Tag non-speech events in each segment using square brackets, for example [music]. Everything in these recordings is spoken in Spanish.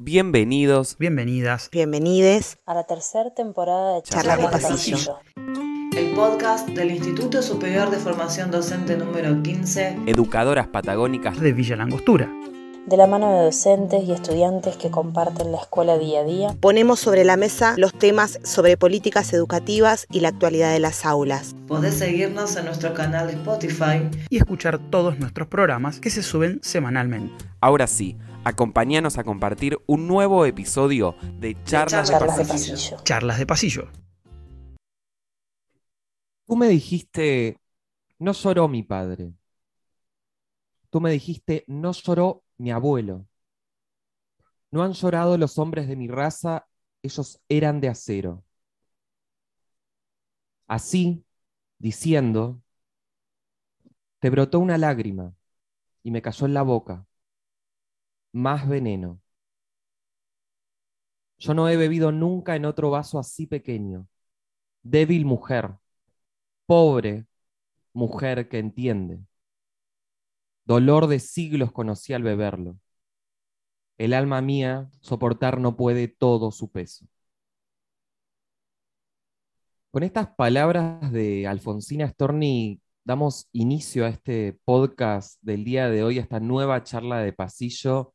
Bienvenidos, Bienvenidas. Bienvenides a la tercera temporada de de de Pasillo. El podcast del Instituto Superior de Formación Docente número 15. educadoras patagónicas de Villa Langostura. De la mano de docentes y estudiantes que comparten la escuela día a día, Ponemos sobre la mesa los temas sobre políticas educativas y la actualidad de las aulas. Podés seguirnos en nuestro canal de Spotify. Y escuchar todos nuestros programas que se suben semanalmente. Ahora sí, acompáñanos a compartir un nuevo episodio de Charlas, Charlas de Charlas de Pasillo. Pasillo. Charlas de pasillo. Tú me dijiste, no lloró mi padre. Tú me dijiste, no lloró mi abuelo. No han llorado los hombres de mi raza, ellos eran de acero. Así, diciendo, te brotó una lágrima y me cayó en la boca. Más veneno. Yo no he bebido nunca en otro vaso así pequeño. Débil mujer, pobre mujer que entiende. Dolor de siglos conocí al beberlo. El alma mía soportar no puede todo su peso. Con estas palabras de Alfonsina Storni damos inicio a este podcast del día de hoy, a esta nueva charla de pasillo,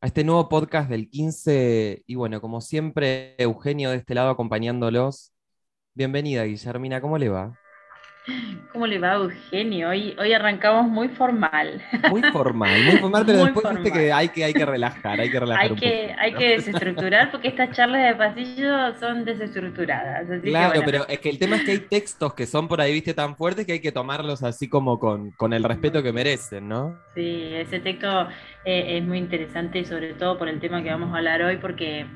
a este nuevo podcast del 15. Y bueno, como siempre, Eugenio de este lado acompañándolos. Bienvenida, Guillermina, ¿cómo le va? ¿Cómo le va, Eugenio? Hoy, hoy arrancamos muy formal. Muy formal, muy formal, pero [laughs] Muy después viste que hay, que hay que relajar, hay que relajar Hay un que, poquito, hay ¿no? que desestructurar porque estas charlas de pasillo son desestructuradas. así que Claro, bueno. pero es que el tema es que hay textos que son por ahí, viste, tan fuertes que hay que tomarlos así como con, con el respeto que merecen, ¿no? Sí, ese texto eh, es muy interesante y sobre todo por el tema que vamos a hablar hoy porque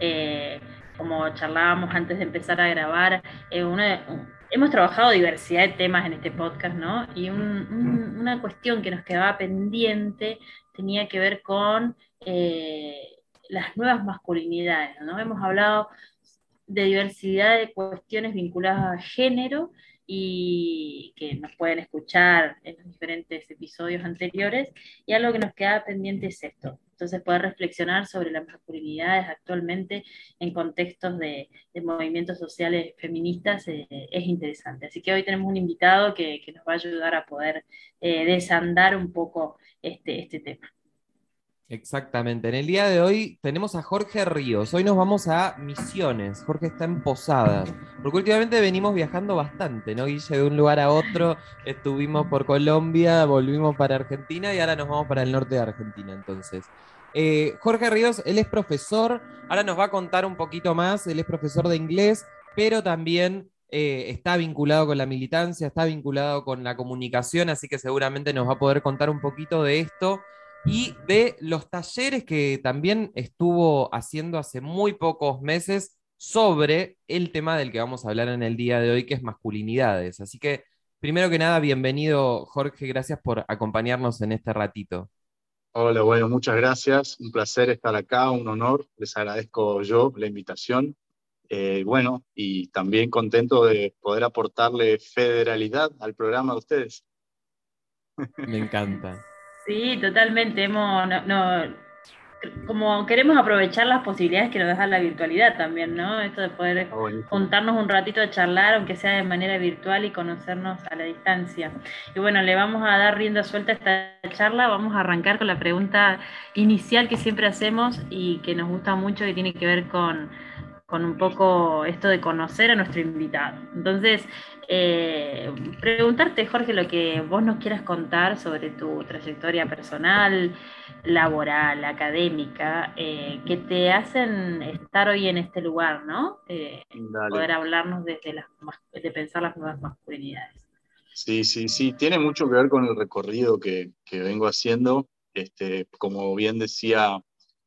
eh, como charlábamos antes de empezar a grabar, eh, una- un- hemos trabajado diversidad de temas en este podcast, ¿no? Y un- un- una cuestión que nos quedaba pendiente tenía que ver con eh, las nuevas masculinidades, ¿no? Hemos hablado de diversidad de cuestiones vinculadas a género y que nos pueden escuchar en los diferentes episodios anteriores. Y algo que nos queda pendiente es esto. Entonces, poder reflexionar sobre las masculinidades actualmente en contextos de, movimientos sociales feministas eh, es interesante. Así que hoy tenemos un invitado que, que nos va a ayudar a poder eh, desandar un poco este, este tema. Exactamente. En el día de hoy tenemos a Jorge Ríos. Hoy nos vamos a Misiones. Jorge está en Posadas. Porque últimamente venimos viajando bastante, ¿no, Guille? De un lugar a otro. Estuvimos por Colombia, volvimos para Argentina y ahora nos vamos para el norte de Argentina. Entonces, Eh, Jorge Ríos, él es profesor. Ahora nos va a contar un poquito más. Él es profesor de inglés, pero también eh, está vinculado con la militancia, está vinculado con la comunicación, así que seguramente nos va a poder contar un poquito de esto y de los talleres que también estuvo haciendo hace muy pocos meses sobre el tema del que vamos a hablar en el día de hoy, que es masculinidades. Así que, primero que nada, bienvenido Jorge, gracias por acompañarnos en este ratito. Hola, bueno, muchas gracias. Un placer estar acá, un honor. Les agradezco yo la invitación. Eh, bueno, y también contento de poder aportarle federalidad al programa de ustedes. Me encanta. Sí, totalmente. Hemos, no, no- como queremos aprovechar las posibilidades que nos da la virtualidad también, ¿no? Esto de poder juntarnos un ratito a charlar, aunque sea de manera virtual y conocernos a la distancia. Y bueno, le vamos a dar rienda suelta a esta charla. Vamos a arrancar con la pregunta inicial que siempre hacemos y que nos gusta mucho, que tiene que ver con, con un poco esto de conocer a nuestro invitado. Entonces, eh, preguntarte, Jorge, lo que vos nos quieras contar sobre tu trayectoria personal, laboral, académica, eh, que te hacen estar hoy en este lugar, ¿no? Eh, poder hablarnos desde las, de pensar las nuevas masculinidades. Sí, sí, sí. Tiene mucho que ver con el recorrido que, que vengo haciendo. Este, como bien decía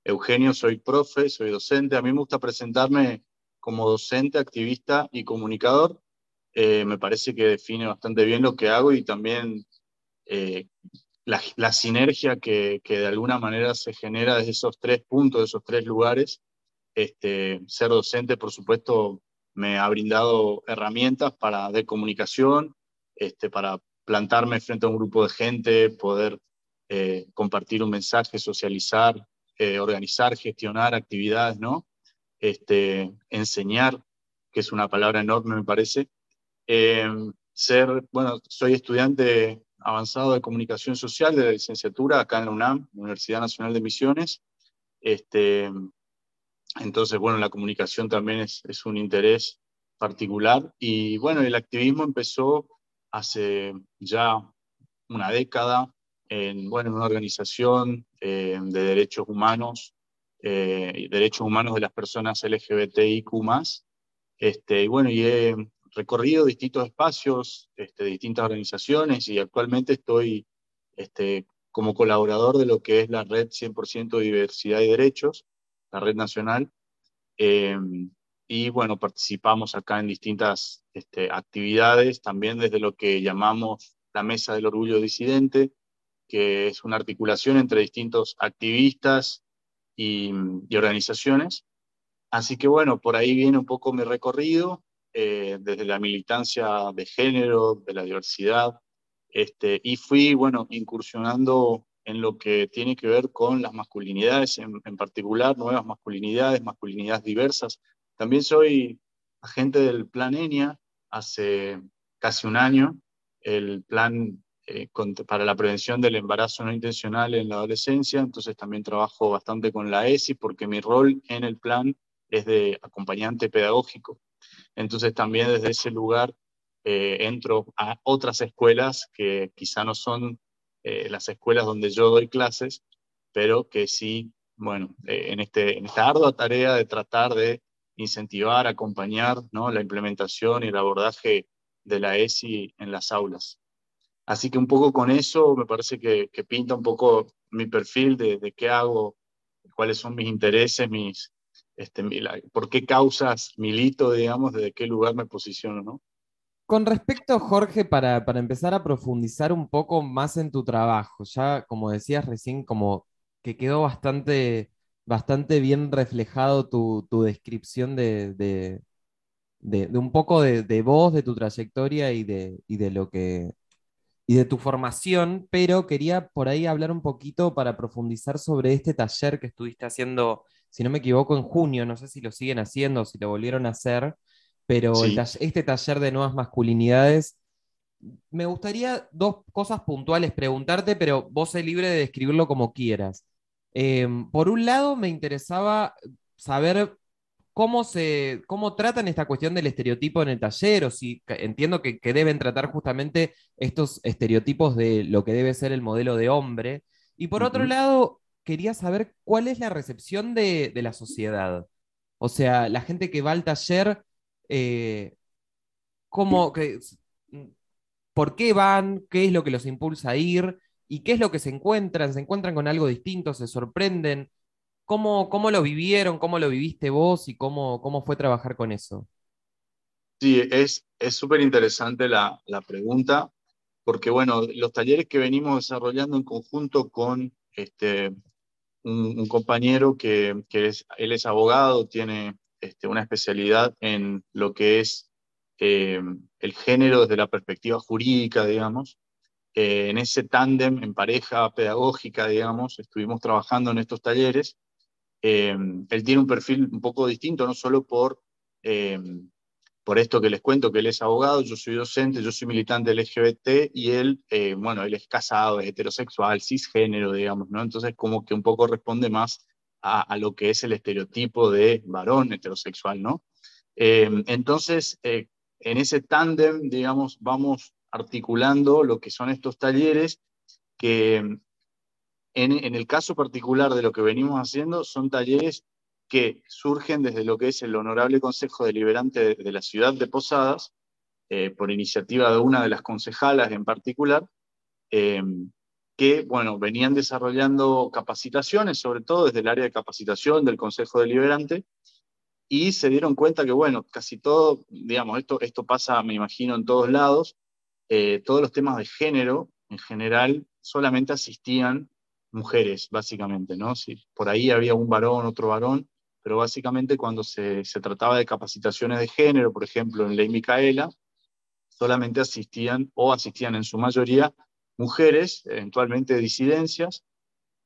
Eugenio, soy profe, soy docente. A mí me gusta presentarme como docente, activista y comunicador. Eh, me parece que define bastante bien lo que hago y también eh, la, la sinergia que, que de alguna manera se genera desde esos tres puntos, de esos tres lugares. Este, ser docente, por supuesto, me ha brindado herramientas para de comunicación, este, para plantarme frente a un grupo de gente, poder eh, compartir un mensaje, socializar, eh, organizar, gestionar actividades, ¿no? Este, enseñar, que es una palabra enorme me parece. Em, ser, bueno, soy estudiante avanzado de comunicación social de la licenciatura acá en la UNAM, Universidad Nacional de Misiones. Este, entonces, bueno, la comunicación también es, es un interés particular. Y bueno, el activismo empezó hace ya una década en, bueno, en una organización eh, de derechos humanos, eh, derechos humanos de las personas LGBTIQ+. Este, y bueno, y he recorrido distintos espacios, este, distintas organizaciones y actualmente estoy este, como colaborador de lo que es la red 100% diversidad y derechos, la red nacional. Eh, y bueno, participamos acá en distintas este, actividades, también desde lo que llamamos la Mesa del Orgullo Disidente, que es una articulación entre distintos activistas y, organizaciones. Así que bueno, por ahí viene un poco mi recorrido, eh, desde la militancia de género, de la diversidad, este, y fui, bueno, incursionando en lo que tiene que ver con las masculinidades, en, en particular nuevas masculinidades, masculinidades diversas, también soy agente del Plan ENIA hace casi un año, el plan eh, para la prevención del embarazo no intencional en la adolescencia, entonces también trabajo bastante con la ESI porque mi rol en el plan es de acompañante pedagógico. Entonces también desde ese lugar eh, entro a otras escuelas que quizá no son eh, las escuelas donde yo doy clases, pero que sí, bueno, en, este, en esta ardua tarea de tratar de incentivar, acompañar ¿no? la implementación y el abordaje de la ESI en las aulas. Así que un poco con eso me parece que, pinta un poco mi perfil de, qué hago, cuáles son mis intereses, mis, este, por qué causas milito, digamos, desde qué lugar me posiciono, ¿no? Con respecto, Jorge, para, para, empezar a profundizar un poco más en tu trabajo, ya como decías recién, como que quedó bastante bastante bien reflejado tu, descripción de, de, un poco de, vos, de tu trayectoria y de, de lo que y de tu formación, pero quería por ahí hablar un poquito para profundizar sobre este taller que estuviste haciendo, si no me equivoco, en junio, no sé si lo siguen haciendo, si lo volvieron a hacer, pero este taller de nuevas masculinidades, me gustaría dos cosas puntuales preguntarte, pero vos sé libre de describirlo como quieras. Em, por un lado, me interesaba saber cómo se cómo tratan esta cuestión del estereotipo en el taller, o si entiendo que, deben tratar justamente estos estereotipos de lo que debe ser el modelo de hombre. Y por otro lado, quería saber cuál es la recepción de, la sociedad. O sea, la gente que va al taller, eh, ¿cómo, que, ¿por qué van? ¿Qué es lo que los impulsa a ir? ¿Y qué es lo que se encuentran? ¿Se encuentran con algo distinto? ¿Se sorprenden? ¿Cómo, cómo lo vivieron? ¿Cómo lo viviste vos? ¿Y cómo, cómo fue trabajar con eso? Sí, es súper interesante la, la, pregunta, porque bueno, los talleres que venimos desarrollando en conjunto con este, un, compañero que, que, es, él es abogado, tiene este, una especialidad en lo que es eh, el género desde la perspectiva jurídica, digamos, eh, en ese tándem, en pareja pedagógica, digamos, estuvimos trabajando en estos talleres. Eh, él tiene un perfil un poco distinto, no solo por, eh, por esto que les cuento, que él es abogado, yo soy docente, yo soy militante LGBT y él, bueno, él es casado, es heterosexual, cisgénero, digamos, ¿no? Entonces como que un poco responde más a, a lo que es el estereotipo de varón heterosexual, ¿no? entonces, en ese tándem, digamos, vamos articulando lo que son estos talleres que en, el caso particular de lo que venimos haciendo son talleres que surgen desde lo que es el Honorable Consejo Deliberante de, la ciudad de Posadas, eh, por iniciativa de una de las concejalas en particular, em, que bueno, venían desarrollando capacitaciones, sobre todo desde el área de capacitación del Consejo Deliberante, y se dieron cuenta que, bueno, casi todo, digamos, esto, esto pasa, me imagino, en todos lados, eh, todos los temas de género, en general, solamente asistían mujeres, básicamente, ¿no? Si por ahí había un varón, otro varón, pero básicamente cuando se, se trataba de capacitaciones de género, por ejemplo, en Ley Micaela, solamente asistían o asistían en su mayoría mujeres, eventualmente disidencias,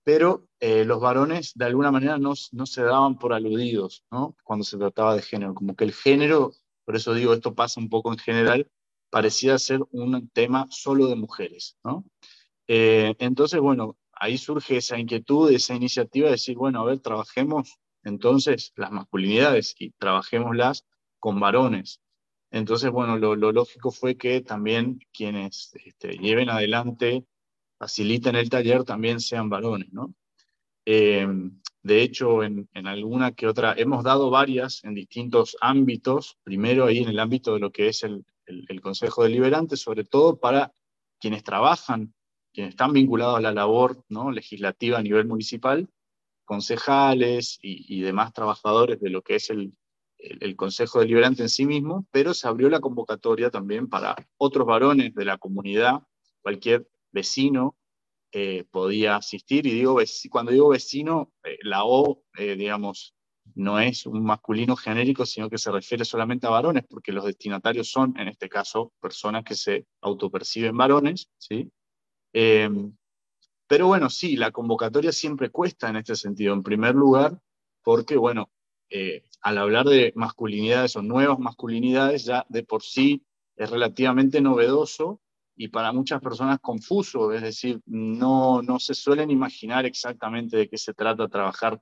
pero eh, los varones de alguna manera no, no se daban por aludidos ¿no? cuando se trataba de género, como que el género, por eso digo, esto pasa un poco en general, parecía ser un tema solo de mujeres. ¿no? Eh, entonces, bueno, ahí surge esa inquietud, esa iniciativa de decir, bueno, a ver, trabajemos entonces las masculinidades y trabajémoslas con varones. Entonces, bueno, lo, lógico fue que también quienes este, lleven adelante, faciliten el taller, también sean varones, ¿no? Eh, de hecho, en, alguna que otra, hemos dado varias en distintos ámbitos, primero ahí en el ámbito de lo que es el, el Consejo Deliberante, sobre todo para quienes trabajan, quienes están vinculados a la labor ¿no? legislativa a nivel municipal, concejales y, demás trabajadores de lo que es el, el, Consejo Deliberante en sí mismo, pero se abrió la convocatoria también para otros varones de la comunidad, cualquier vecino eh, podía asistir, y digo, cuando digo vecino, eh, la O, eh, digamos, no es un masculino genérico, sino que se refiere solamente a varones, porque los destinatarios son, en este caso, personas que se autoperciben varones, ¿sí? Pero bueno, sí, la convocatoria siempre cuesta en este sentido, en primer lugar, porque bueno, eh, al hablar de masculinidades o nuevas masculinidades, ya de por sí es relativamente novedoso y para muchas personas confuso, es decir, no, no se suelen imaginar exactamente de qué se trata trabajar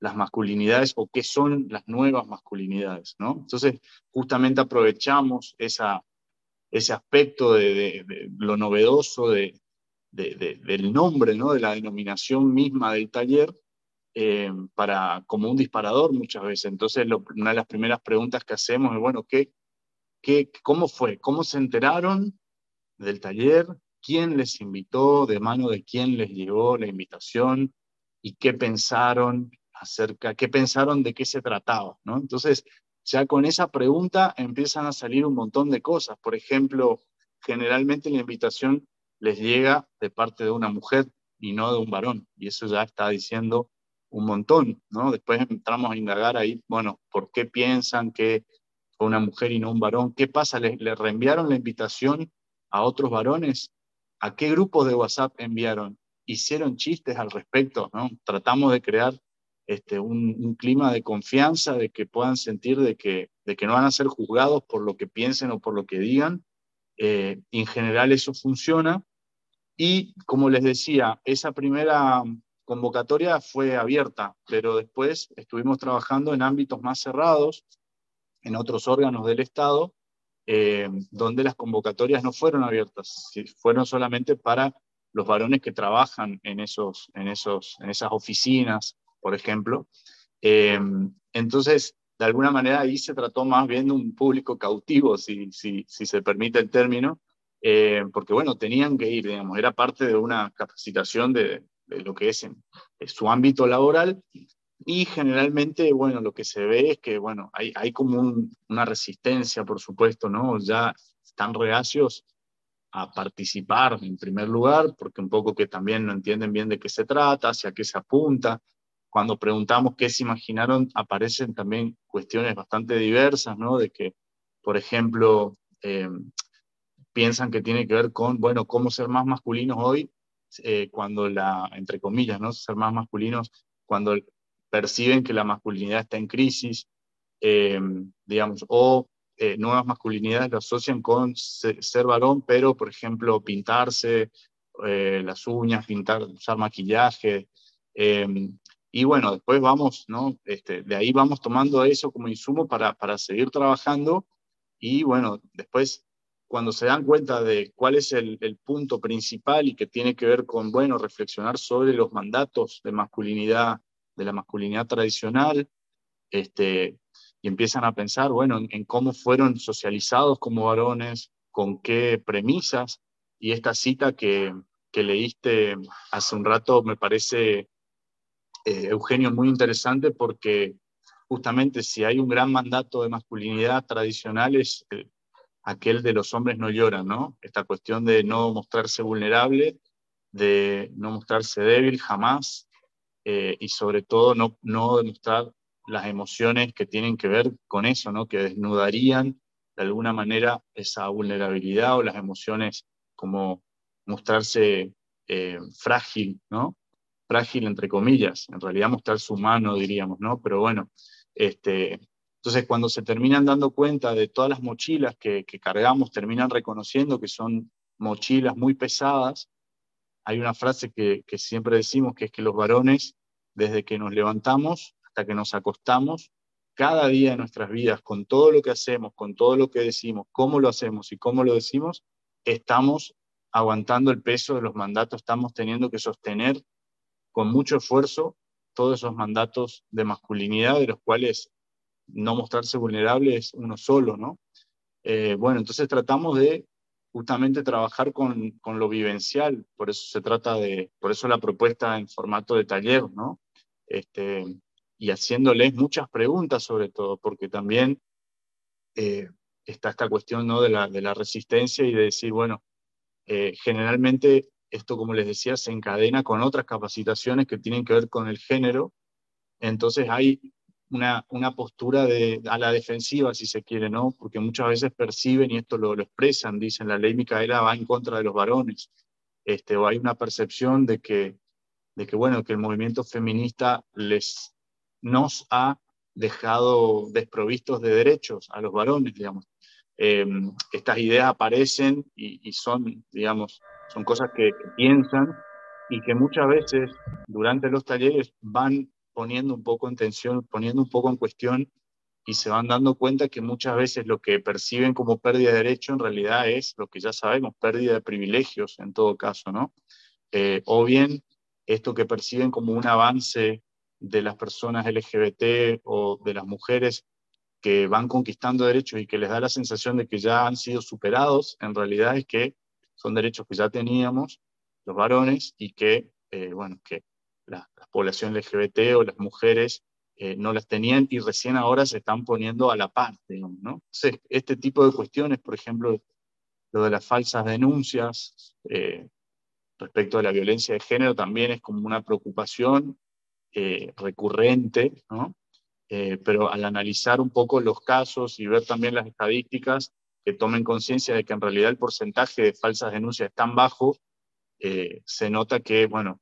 las masculinidades o qué son las nuevas masculinidades, ¿no? Entonces, justamente aprovechamos esa, ese aspecto de lo novedoso, de, del nombre, ¿no? de la denominación misma del taller, eh, para, como un disparador muchas veces. Entonces, una de las primeras preguntas que hacemos es, bueno, ¿qué, qué, ¿cómo fue? ¿Cómo se enteraron del taller? ¿Quién les invitó? ¿De mano de quién les llegó la invitación? ¿Y qué pensaron acerca, qué pensaron de qué se trataba? ¿no? Entonces, ya con esa pregunta empiezan a salir un montón de cosas. Por ejemplo, generalmente la invitación les llega de parte de una mujer y no de un varón. Y eso ya está diciendo un montón, ¿no? Después entramos a indagar ahí, bueno, ¿por qué piensan que fue una mujer y no un varón? ¿Qué pasa? ¿Le, reenviaron la invitación a otros varones? ¿A qué grupos de WhatsApp enviaron? ¿Hicieron chistes al respecto? ¿no? Tratamos de crear este, un, clima de confianza, de que puedan sentir de que, de que no van a ser juzgados por lo que piensen o por lo que digan, eh, en general eso funciona. Y como les decía, esa primera convocatoria fue abierta, pero después estuvimos trabajando en ámbitos más cerrados, en otros órganos del Estado, eh, donde las convocatorias no fueron abiertas, fueron solamente para los varones que trabajan en, esos, en, esos, en esas oficinas, por ejemplo. Eh, entonces, de alguna manera ahí se trató más bien de un público cautivo, si, si, se permite el término, eh, porque bueno, tenían que ir, digamos, era parte de una capacitación de, de lo que es en, su ámbito laboral y generalmente, bueno, lo que se ve es que, bueno, hay, hay como una resistencia, por supuesto, ¿no? Ya están reacios a participar en primer lugar, porque un poco que también no entienden bien de qué se trata, hacia qué se apunta, cuando preguntamos qué se imaginaron, aparecen también cuestiones bastante diversas, ¿no? De que, por ejemplo, eh, piensan que tiene que ver con, bueno, cómo ser más masculinos hoy, eh, cuando la, entre comillas, ¿no? Ser más masculinos cuando perciben que la masculinidad está en crisis, eh, digamos, o nuevas masculinidades lo asocian con ser, varón, pero, por ejemplo, pintarse las uñas, pintar, usar maquillaje, y bueno, después vamos, ¿no? Este, de ahí vamos tomando eso como insumo para, para seguir trabajando y bueno, después cuando se dan cuenta de cuál es el, punto principal y que tiene que ver con, bueno, reflexionar sobre los mandatos de masculinidad, de la masculinidad tradicional, este, y empiezan a pensar, bueno, en, en cómo fueron socializados como varones, con qué premisas, y esta cita que, que leíste hace un rato me parece eh, Eugenio, muy interesante porque justamente si hay un gran mandato de masculinidad tradicional es eh, aquel de los hombres no lloran, ¿no? Esta cuestión de no mostrarse vulnerable, de no mostrarse débil jamás eh, y sobre todo no, no demostrar las emociones que tienen que ver con eso, ¿no? Que desnudarían de alguna manera esa vulnerabilidad o las emociones como mostrarse frágil, ¿no? Frágil, entre comillas, en realidad mostrar su mano, diríamos, ¿no? Pero bueno, este, entonces cuando se terminan dando cuenta de todas las mochilas que, que cargamos, terminan reconociendo que son mochilas muy pesadas, hay una frase que, que siempre decimos, que es que los varones, desde que nos levantamos hasta que nos acostamos, cada día de nuestras vidas, con todo lo que hacemos, con todo lo que decimos, cómo lo hacemos y cómo lo decimos, estamos aguantando el peso de los mandatos, estamos teniendo que sostener con mucho esfuerzo todos esos mandatos de masculinidad, de los cuales no mostrarse vulnerable es uno solo, ¿no? Eh, bueno, entonces tratamos de justamente trabajar con, con, lo vivencial, por eso se trata de, por eso la propuesta en formato de taller, ¿no? Este, y haciéndoles muchas preguntas sobre todo, porque también eh, está esta cuestión ¿no? de, la, de la resistencia y de decir, bueno, eh, generalmente esto, como les decía, se encadena con otras capacitaciones que tienen que ver con el género, entonces hay una, una postura de, a la defensiva, si se quiere, ¿no? Porque muchas veces perciben, y esto lo, expresan, dicen, la ley Micaela va en contra de los varones, este, o hay una percepción de que, de que, bueno, que el movimiento feminista les nos ha dejado desprovistos de derechos a los varones, digamos. Eh, estas ideas aparecen y, y, son, digamos, son cosas que, piensan y que muchas veces durante los talleres van poniendo un poco en tensión, poniendo un poco en cuestión y se van dando cuenta que muchas veces lo que perciben como pérdida de derecho en realidad es lo que ya sabemos, pérdida de privilegios en todo caso, ¿no? Eh, o bien esto que perciben como un avance de las personas LGBT o de las mujeres que van conquistando derechos y que les da la sensación de que ya han sido superados, en realidad es que son derechos que ya teníamos los varones y que, eh, bueno, que la, la, población LGBT o las mujeres eh, no las tenían y recién ahora se están poniendo a la par, digamos, ¿no? Este tipo de cuestiones, por ejemplo, lo de las falsas denuncias eh, respecto a la violencia de género también es como una preocupación eh, recurrente, ¿no? Pero al analizar un poco los casos y ver también las estadísticas, que tomen conciencia de que en realidad el porcentaje de falsas denuncias es tan bajo, eh, se nota que, bueno,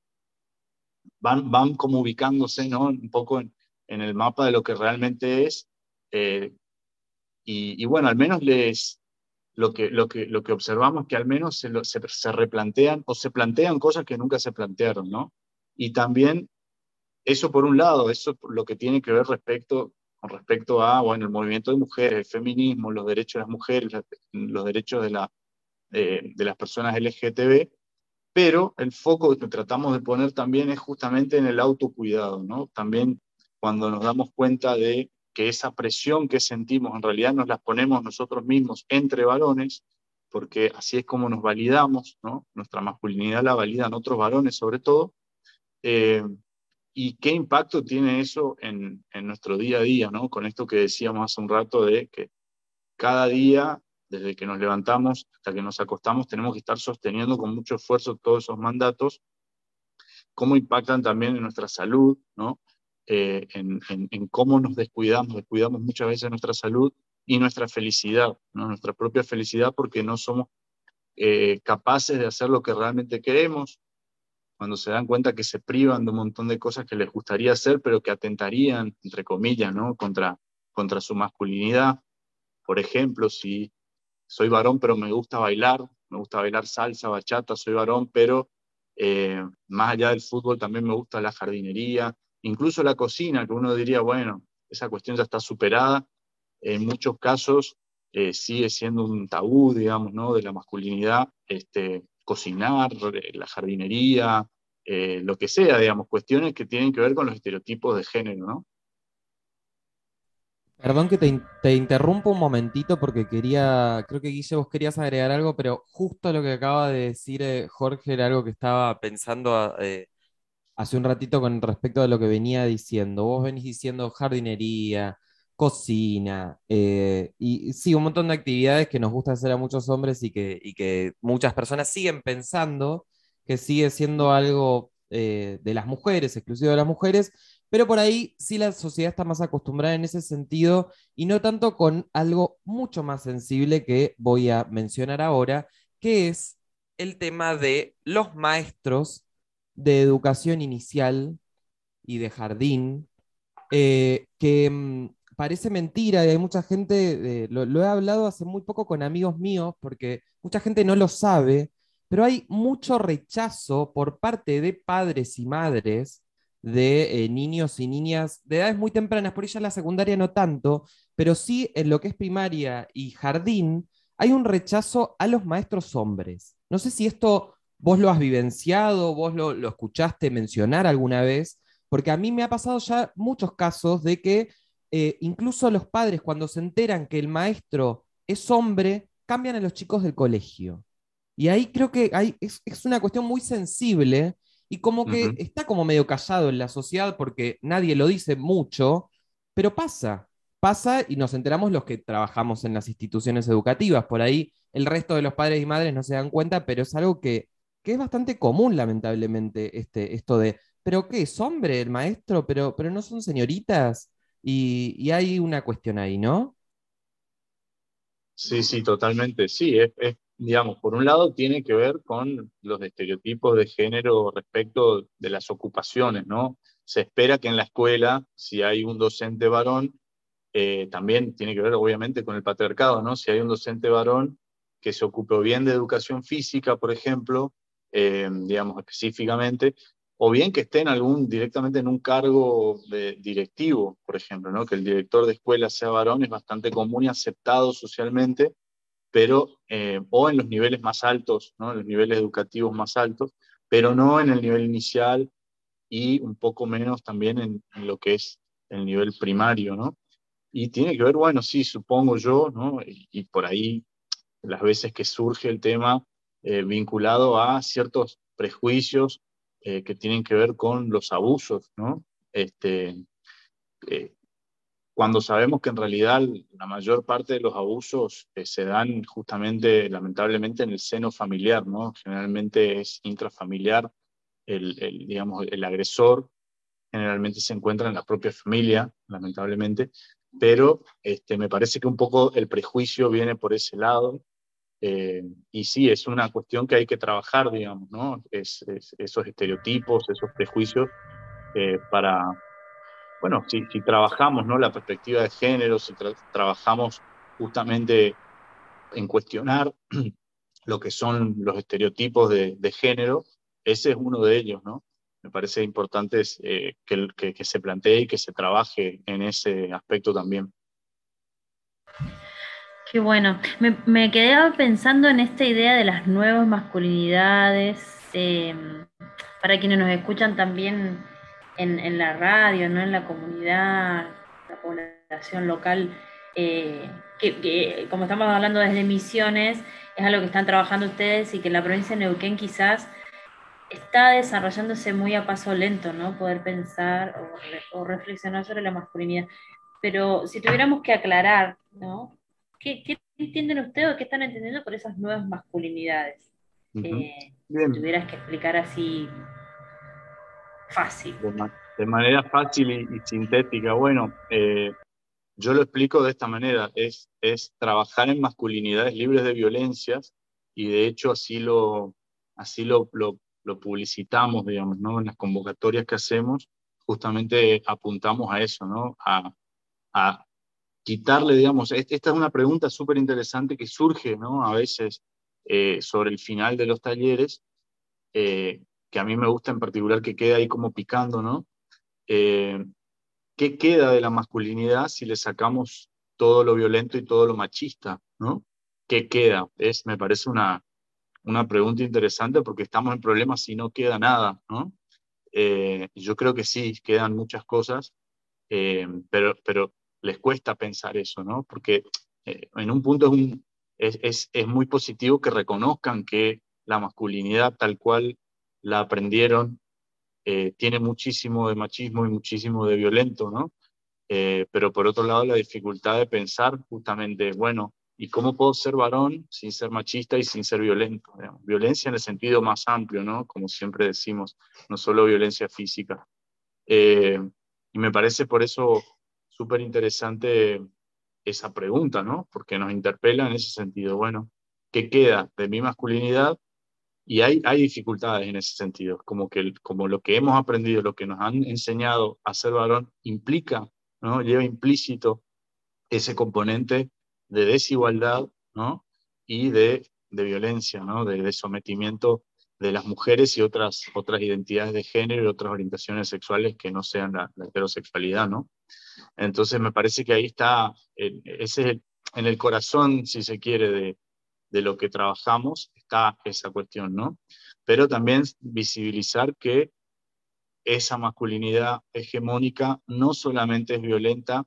van, van como ubicándose, ¿no? Un poco en, en el mapa de lo que realmente es. Y, y, bueno, al menos les, lo que, lo que, lo que observamos que al menos se, lo, se, se replantean o se plantean cosas que nunca se plantearon, ¿no? Y también eso por un lado, eso lo que tiene que ver respecto, con respecto a bueno, el movimiento de mujeres, el feminismo, los derechos de las mujeres, los derechos de, la, eh, de las personas LGTB, pero el foco que tratamos de poner también es justamente en el autocuidado, ¿no? También cuando nos damos cuenta de que esa presión que sentimos en realidad nos la ponemos nosotros mismos entre varones, porque así es como nos validamos, ¿no? Nuestra masculinidad la validan otros varones sobre todo, eh, y qué impacto tiene eso en, en, nuestro día a día, ¿no? Con esto que decíamos hace un rato de que cada día, desde que nos levantamos hasta que nos acostamos, tenemos que estar sosteniendo con mucho esfuerzo todos esos mandatos, cómo impactan también en nuestra salud, ¿no? Eh, en, en, en, cómo nos descuidamos, descuidamos muchas veces nuestra salud y nuestra felicidad, ¿no? nuestra propia felicidad porque no somos eh, capaces de hacer lo que realmente queremos, cuando se dan cuenta que se privan de un montón de cosas que les gustaría hacer, pero que atentarían, entre comillas, ¿no? contra, contra su masculinidad. Por ejemplo, si soy varón, pero me gusta bailar, me gusta bailar salsa, bachata, soy varón, pero eh, más allá del fútbol también me gusta la jardinería, incluso la cocina, que uno diría, bueno, esa cuestión ya está superada. En muchos casos eh, sigue siendo un tabú, digamos, ¿no? de la masculinidad, este, cocinar, la jardinería, eh, lo que sea, digamos, cuestiones que tienen que ver con los estereotipos de género, ¿no? Perdón que te, te, interrumpo un momentito porque quería, creo que Guille, vos querías agregar algo, pero justo lo que acaba de decir eh, Jorge era algo que estaba pensando eh, hace un ratito con respecto a lo que venía diciendo. Vos venís diciendo jardinería, cocina, eh, y sí, un montón de actividades que nos gusta hacer a muchos hombres y que, y que muchas personas siguen pensando que sigue siendo algo eh, de las mujeres, exclusivo de las mujeres, pero por ahí sí la sociedad está más acostumbrada en ese sentido y no tanto con algo mucho más sensible que voy a mencionar ahora, que es el tema de los maestros de educación inicial y de jardín, eh, que mm, parece mentira y hay mucha gente, lo, he hablado hace muy poco con amigos míos, porque mucha gente no lo sabe, pero hay mucho rechazo por parte de padres y madres de eh, niños y niñas de edades muy tempranas, por ella la secundaria no tanto, pero sí en lo que es primaria y jardín, hay un rechazo a los maestros hombres. No sé si esto vos lo has vivenciado, vos lo, lo escuchaste mencionar alguna vez, porque a mí me ha pasado ya muchos casos de que eh, incluso los padres cuando se enteran que el maestro es hombre, cambian a los chicos del colegio. Y ahí creo que hay, es, una cuestión muy sensible y como que está como medio callado en la sociedad porque nadie lo dice mucho, pero pasa, pasa y nos enteramos los que trabajamos en las instituciones educativas. Por ahí el resto de los padres y madres no se dan cuenta, pero es algo que, que es bastante común, lamentablemente, este, esto de, ¿pero qué es hombre el maestro? ¿Pero, pero no son señoritas? Y, hay una cuestión ahí, ¿no? Sí, sí, totalmente. Sí, digamos, por un lado tiene que ver con los estereotipos de género respecto de las ocupaciones, ¿no? Se espera que en la escuela, si hay un docente varón, eh, también tiene que ver obviamente con el patriarcado, ¿no? Si hay un docente varón que se ocupe bien de educación física, por ejemplo, eh, digamos específicamente, o bien que esté en algún, directamente en un cargo de directivo, por ejemplo, ¿no? que el director de escuela sea varón es bastante común y aceptado socialmente, pero, eh, o en los niveles más altos, ¿no? en los niveles educativos más altos, pero no en el nivel inicial y un poco menos también en, lo que es el nivel primario, ¿no? Y tiene que ver, bueno, sí, supongo yo, ¿no? Y, por ahí las veces que surge el tema eh, vinculado a ciertos prejuicios eh, que tienen que ver con los abusos, ¿no? Este, eh, cuando sabemos que en realidad la mayor parte de los abusos eh, se dan justamente, lamentablemente, en el seno familiar, ¿no? Generalmente es intrafamiliar, el, el, digamos, el agresor generalmente se encuentra en la propia familia, lamentablemente, pero este, me parece que un poco el prejuicio viene por ese lado, eh, y sí, es una cuestión que hay que trabajar, digamos, ¿no? Es, esos estereotipos, esos prejuicios, eh, para, bueno, si, trabajamos. La perspectiva de género, si trabajamos justamente en cuestionar [clears throat] lo que son los estereotipos de, género, ese es uno de ellos, ¿no? Me parece importante eh, que se plantee y que se trabaje en ese aspecto también. Qué bueno. Me, me quedé pensando en esta idea de las nuevas masculinidades. Em, para quienes nos escuchan también en, la radio, ¿no? en la comunidad, la población local, eh, que, como estamos hablando desde Misiones, es algo que están trabajando ustedes y que la provincia de Neuquén quizás está desarrollándose muy a paso lento, ¿no? Poder pensar o, reflexionar sobre la masculinidad. Pero si tuviéramos que aclarar, ¿no? ¿Qué, entienden ustedes o qué están entendiendo por esas nuevas masculinidades? Eh, si tuvieras que explicar así fácil. De, manera fácil y, sintética. Bueno, eh, yo lo explico de esta manera. Es, es trabajar en masculinidades libres de violencias y de hecho así lo, así lo, lo, lo publicitamos, digamos, ¿no? En las convocatorias que hacemos, justamente apuntamos a eso, ¿no? A, a quitarle, digamos, esta es una pregunta súper interesante que surge, ¿no? A veces eh, sobre el final de los talleres, eh, que a mí me gusta en particular que quede ahí como picando, ¿no? Eh, ¿Qué queda de la masculinidad si le sacamos todo lo violento y todo lo machista, ¿no? ¿Qué queda? Es, me parece una, una pregunta interesante porque estamos en problemas si no queda nada, ¿no? yo creo que sí, quedan muchas cosas, pero, pero les cuesta pensar eso, ¿no? Porque eh, en un punto es, muy positivo que reconozcan que la masculinidad tal cual la aprendieron eh, tiene muchísimo de machismo y muchísimo de violento, ¿no? Eh, pero por otro lado, la dificultad de pensar justamente, bueno, ¿y cómo puedo ser varón sin ser machista y sin ser violento? Violencia en el sentido más amplio, ¿no? Como siempre decimos, no solo violencia física. y me parece por eso súper interesante esa pregunta, ¿no? Porque nos interpela en ese sentido. Bueno, ¿qué queda de mi masculinidad Y hay, hay dificultades en ese sentido, como que como lo que hemos aprendido, lo que nos han enseñado a ser varón implica, ¿no? lleva implícito ese componente de desigualdad ¿no? y de, de violencia, ¿no? de, sometimiento de las mujeres y otras, otras identidades de género y otras orientaciones sexuales que no sean la heterosexualidad. ¿no? Entonces me parece que ahí está, ese en el corazón, si se quiere, de, lo que trabajamos está esa cuestión, ¿no? Pero también visibilizar que esa masculinidad hegemónica no solamente es violenta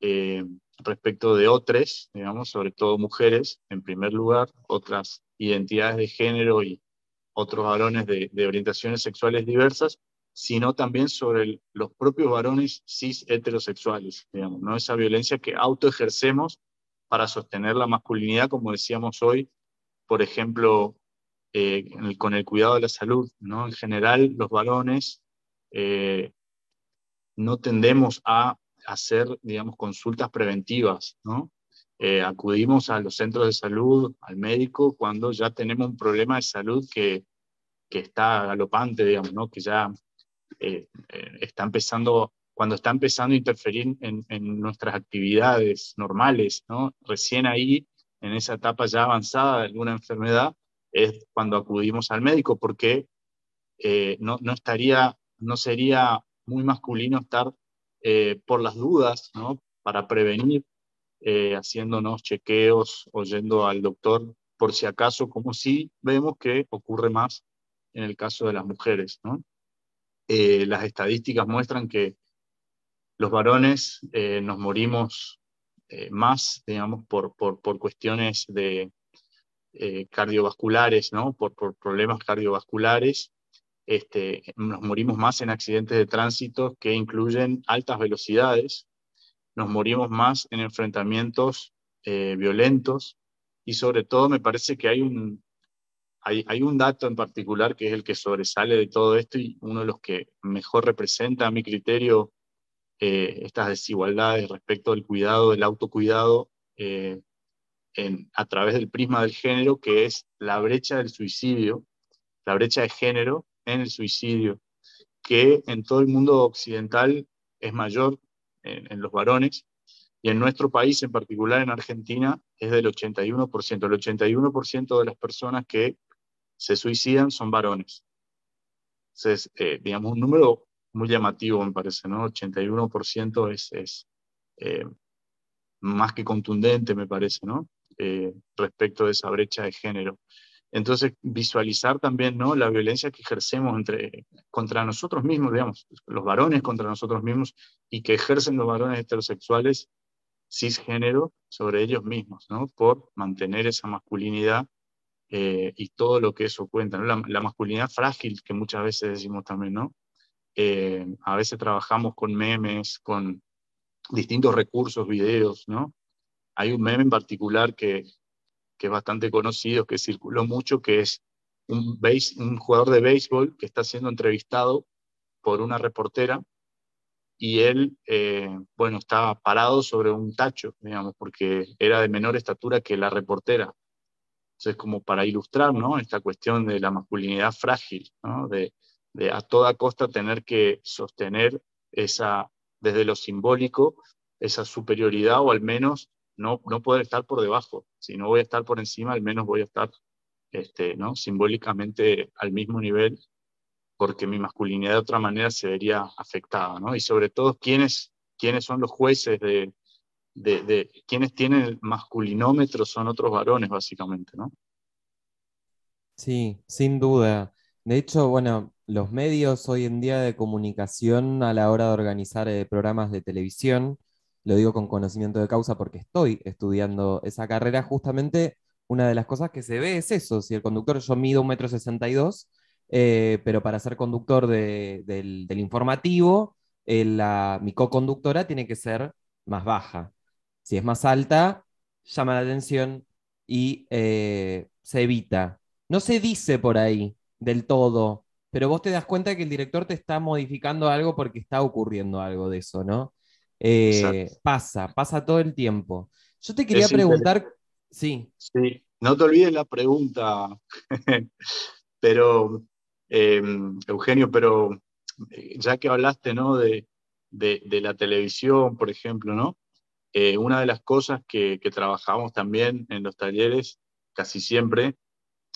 eh, respecto de otros, digamos, sobre todo mujeres, en primer lugar, otras identidades de género y otros varones de orientaciones sexuales diversas, sino también sobre los propios varones cis heterosexuales, digamos, ¿no? Esa violencia que autoejercemos para sostener la masculinidad, como decíamos hoy, por ejemplo, eh, con el cuidado de la salud. ¿no? En general, los varones eh, no tendemos a hacer, digamos, consultas preventivas. ¿no? Eh, acudimos a los centros de salud, al médico, cuando ya tenemos un problema de salud que, que está galopante, digamos, ¿no? que ya está empezando cuando está empezando a interferir en, en, nuestras actividades normales, ¿no? Recién ahí, en esa etapa ya avanzada de alguna enfermedad, es cuando acudimos al médico, porque eh, no, no, estaría, no sería muy masculino estar eh, por las dudas, ¿no? Para prevenir, eh, haciéndonos chequeos o yendo al doctor por si acaso, como si vemos que ocurre más en el caso de las mujeres, ¿no? Las estadísticas muestran que los varones eh, nos morimos eh, más, digamos, por, por, por cuestiones de, eh, cardiovasculares, ¿no? Por, por, problemas cardiovasculares. Este, nos morimos más en accidentes de tránsito que incluyen altas velocidades. Nos morimos más en enfrentamientos violentos. Y sobre todo me parece que hay un, hay, hay, un dato en particular que es el que sobresale de todo esto y uno de los que mejor representa a mi criterio eh, estas desigualdades respecto del cuidado, del autocuidado, eh, a través del prisma del género, que es la brecha del suicidio, la brecha de género en el suicidio, que en todo el mundo occidental es mayor en, en los varones, y en nuestro país, en particular en Argentina, es del 81%. El 81% de las personas que se suicidan son varones. Entonces, eh, digamos, un número muy llamativo, me parece, ¿no? 81% es, es eh, más que contundente, me parece, ¿no? Eh, respecto de esa brecha de género. Entonces, visualizar también ¿no? la violencia que ejercemos entre, contra nosotros mismos, digamos, los varones contra nosotros mismos y que ejercen los varones heterosexuales cisgénero sobre ellos mismos, ¿no? por mantener esa masculinidad eh, y todo lo que eso cuenta. la, masculinidad frágil que muchas veces decimos también, ¿no? Eh, a veces trabajamos con memes, con distintos recursos, videos, ¿no? Hay un meme en particular que, que es bastante conocido, que circuló mucho, que es un, base, un jugador de béisbol que está siendo entrevistado por una reportera y él, eh, bueno, estaba parado sobre un tacho, digamos, porque era de menor estatura que la reportera. Entonces, como para ilustrar, ¿no? Esta cuestión de la masculinidad frágil, ¿no? De, a toda costa tener que sostener esa, desde lo simbólico, esa superioridad o al menos no, no poder estar por debajo. Si no voy a estar por encima, al menos voy a estar este, ¿no? simbólicamente al mismo nivel porque mi masculinidad de otra manera se vería afectada. ¿no? Y sobre todo, ¿quiénes, quiénes son los jueces de, de, quienes tienen el masculinómetro son otros varones, básicamente, ¿no? Sí, sin duda. De hecho, bueno, los medios hoy en día de comunicación a la hora de organizar eh, programas de televisión, lo digo con conocimiento de causa porque estoy estudiando esa carrera, justamente una de las cosas que se ve es eso, si el conductor, yo mido 1,62 m, eh, pero para ser conductor de, del, del, informativo, eh, la, mi co-conductora tiene que ser más baja. Si es más alta, llama la atención y eh, se evita. No se dice por ahí del todo, pero vos te das cuenta que el director te está modificando algo porque está ocurriendo algo de eso, ¿no? Eh, pasa, pasa todo el tiempo. Yo te quería es preguntar, sí. Sí, no te olvides la pregunta, [laughs] Pero, eh, Eugenio, pero eh, ya que hablaste, ¿no? De, de, la televisión, por ejemplo, ¿no? Eh, una de las cosas que, trabajamos también en los talleres, casi siempre,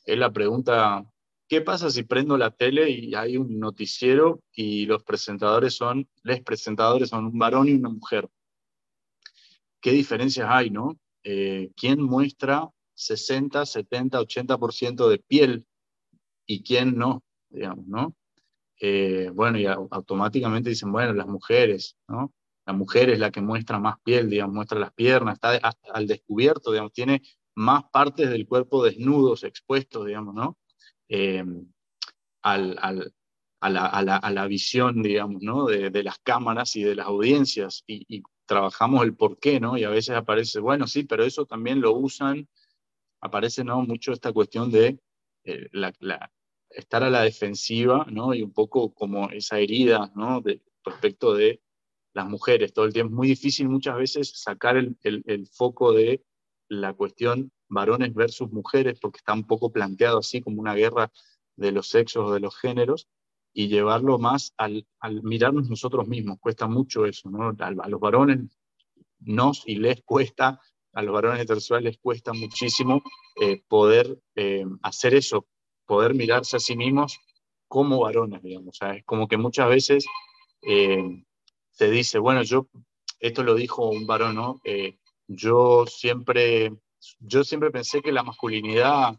es la pregunta, ¿qué pasa si prendo la tele y hay un noticiero y los presentadores son, les presentadores son un varón y una mujer? ¿Qué diferencias hay, no? Eh, ¿Quién muestra 60, 70, 80% de piel y quién no, digamos, ¿no? Eh, bueno, y automáticamente dicen, bueno, las mujeres, ¿no? La mujer es la que muestra más piel, digamos, muestra las piernas, está al descubierto, digamos, tiene más partes del cuerpo desnudos, expuestos, digamos, ¿no? Eh, al, a, la, visión, digamos, ¿no? De, las cámaras y de las audiencias y, trabajamos el por qué, ¿no? Y a veces aparece, bueno, sí, pero eso también lo usan, aparece, ¿no? Mucho esta cuestión de eh, la, estar a la defensiva, ¿no? Y un poco como esa herida, ¿no? De, respecto de las mujeres todo el tiempo. Es muy difícil muchas veces sacar el, el, foco de la cuestión varones versus mujeres, porque está un poco planteado así como una guerra de los sexos o de los géneros, y llevarlo más al, al mirarnos nosotros mismos. Cuesta mucho eso, ¿no? A, a, los varones nos y les cuesta, a los varones heterosexuales les cuesta muchísimo eh, poder eh, hacer eso, poder mirarse a sí mismos como varones, digamos. O sea, es como que muchas veces eh, se dice, bueno, yo, esto lo dijo un varón, ¿no? yo siempre, yo siempre pensé que la masculinidad,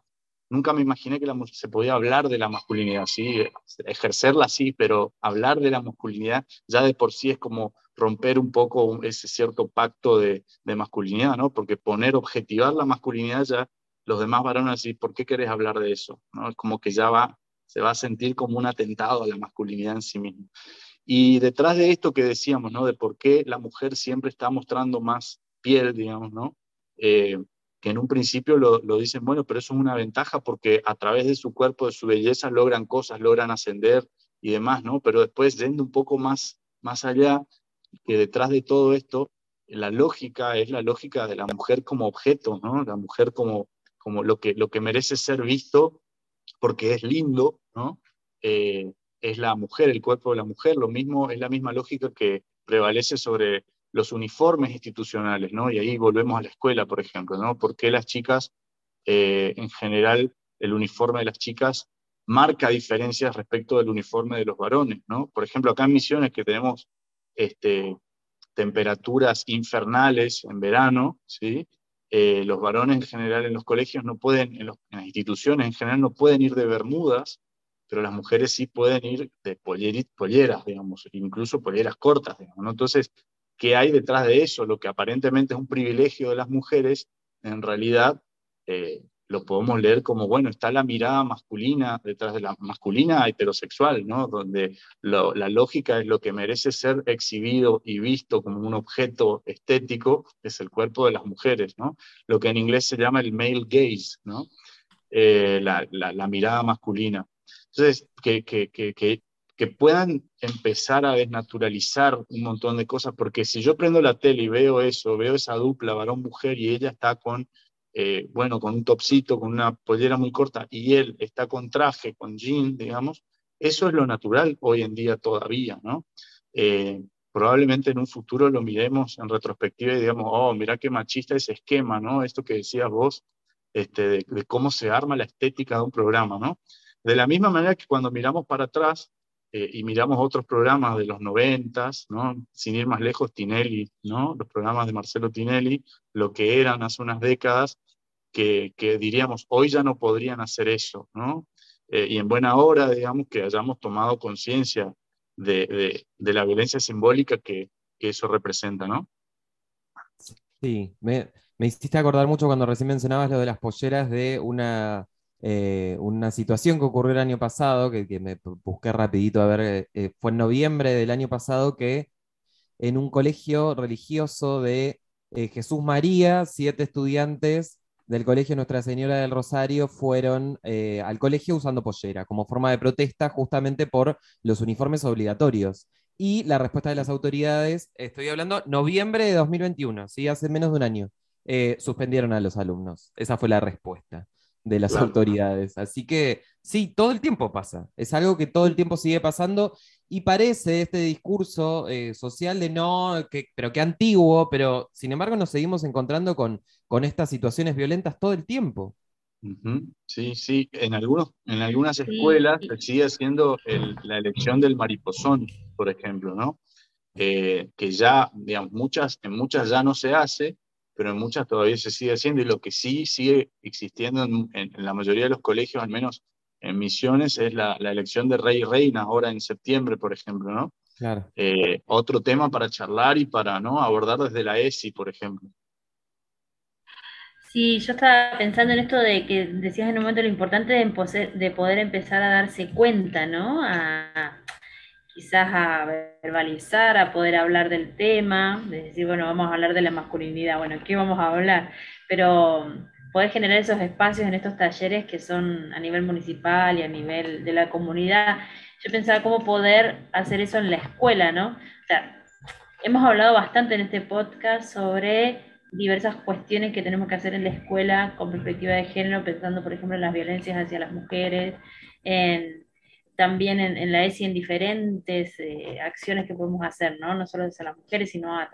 nunca me imaginé que la, se podía hablar de la masculinidad, sí, ejercerla sí, pero hablar de la masculinidad ya de por sí es como romper un poco ese cierto pacto de, masculinidad, ¿no? Porque poner, objetivar la masculinidad ya, los demás varones decir, ¿por qué querés hablar de eso? ¿no? Es como que ya va, se va a sentir como un atentado a la masculinidad en sí mismo. Y detrás de esto que decíamos, ¿no? De por qué la mujer siempre está mostrando más piel, digamos, ¿no? Eh, que en un principio lo, lo, dicen, bueno, pero eso es una ventaja porque a través de su cuerpo, de su belleza, logran cosas, logran ascender y demás, ¿no? Pero después, yendo un poco más, más allá, que detrás de todo esto, la lógica es la lógica de la mujer como objeto, ¿no? La mujer como, como lo, que, lo que merece ser visto porque es lindo, ¿no? Eh, es la mujer, el cuerpo de la mujer, lo mismo, es la misma lógica que prevalece sobre los uniformes institucionales, ¿no? Y ahí volvemos a la escuela, por ejemplo, ¿no? ¿Por qué las chicas, eh, en general, el uniforme de las chicas marca diferencias respecto del uniforme de los varones, ¿no? Por ejemplo, acá en Misiones que tenemos este, temperaturas infernales en verano, ¿sí? Eh, los varones en general en los colegios no pueden, en, en, las instituciones en general no pueden ir de bermudas, pero las mujeres sí pueden ir de polleras, digamos, incluso polleras cortas, digamos, ¿no? Entonces, ¿qué hay detrás de eso? Lo que aparentemente es un privilegio de las mujeres, en realidad eh, lo podemos leer como, bueno, está la mirada masculina detrás de la masculina heterosexual, ¿no? Donde la lógica es lo que merece ser exhibido y visto como un objeto estético, es el cuerpo de las mujeres, ¿no? Lo que en inglés se llama el male gaze, ¿no? Eh, la, mirada masculina. Entonces, que, que, que, que puedan empezar a desnaturalizar un montón de cosas, porque si yo prendo la tele y veo eso, veo esa dupla varón-mujer y ella está con, eh, bueno, con un topsito, con una pollera muy corta, y él está con traje, con jean, digamos, eso es lo natural hoy en día todavía, ¿no? Eh, probablemente en un futuro lo miremos en retrospectiva y digamos, oh, mira qué machista ese esquema, ¿no? Esto que decías vos, este, de cómo se arma la estética de un programa, ¿no? De la misma manera que cuando miramos para atrás, eh, y miramos otros programas de los noventas, ¿no? sin ir más lejos, Tinelli, ¿no? los programas de Marcelo Tinelli, lo que eran hace unas décadas, que, que diríamos, hoy ya no podrían hacer eso, ¿no? Eh, y en buena hora, digamos, que hayamos tomado conciencia de, de, de, la violencia simbólica que, que, eso representa, ¿no? Sí, me, me hiciste acordar mucho cuando recién mencionabas lo de las polleras de una eh, una situación que ocurrió el año pasado, que, que me busqué rapidito a ver, eh, fue en noviembre del año pasado que en un colegio religioso de eh, Jesús María, siete estudiantes del Colegio Nuestra Señora del Rosario fueron eh, al colegio usando pollera, como forma de protesta justamente por los uniformes obligatorios. Y la respuesta de las autoridades, estoy hablando noviembre de 2021, ¿sí? hace menos de un año, suspendieron a los alumnos. Esa fue la respuesta de las claro. autoridades. Así que Sí, todo el tiempo pasa. Es algo que todo el tiempo sigue pasando y parece este discurso eh, social de no, que, pero que antiguo, pero sin embargo nos seguimos encontrando con, con estas situaciones violentas todo el tiempo. Sí, sí, en, algunos, en algunas escuelas se sigue haciendo la elección del mariposón, por ejemplo, ¿no? Eh, que ya, digamos, muchas, en muchas ya no se hace, pero en muchas todavía se sigue haciendo y lo que sí sigue existiendo en, en la mayoría de los colegios, al menos en Misiones es la, elección de rey y reina ahora en septiembre, por ejemplo, ¿no? Claro. Eh, otro tema para charlar y para ¿no? abordar desde la ESI, por ejemplo. Sí, yo estaba pensando en esto de que decías en un momento lo importante de, de poder empezar a darse cuenta, ¿no? A, quizás a verbalizar, a poder hablar del tema, de decir, bueno, vamos a hablar de la masculinidad, bueno, ¿qué vamos a hablar? Pero poder generar esos espacios en estos talleres que son a nivel municipal y a nivel de la comunidad. Yo pensaba cómo poder hacer eso en la escuela, ¿no? O sea, hemos hablado bastante en este podcast sobre diversas cuestiones que tenemos que hacer en la escuela con perspectiva de género, pensando, por ejemplo, en las violencias hacia las mujeres, también en, la ESI en diferentes eh, acciones que podemos hacer, ¿no? No solo hacia las mujeres, sino a,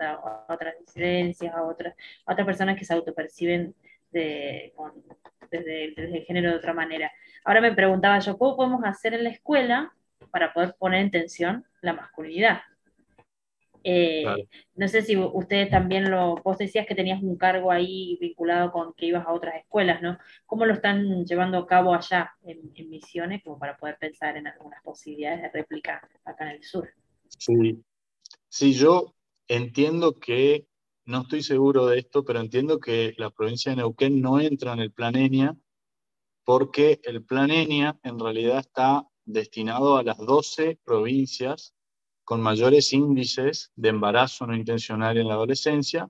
otras disidencias, a otras, a otras personas que se autoperciben de, desde, el género de otra manera. Ahora me preguntaba yo, ¿cómo podemos hacer en la escuela para poder poner en tensión la masculinidad? Eh, no sé si ustedes también lo, vos decías que tenías un cargo ahí vinculado con que ibas a otras escuelas, ¿no? ¿Cómo lo están llevando a cabo allá en, Misiones, como para poder pensar en algunas posibilidades de réplica acá en el sur? Sí, sí yo entiendo que no estoy seguro de esto, pero entiendo que la provincia de Neuquén no entra en el plan ENIA porque el plan ENIA en realidad está destinado a las 12 provincias con mayores índices de embarazo no intencional en la adolescencia,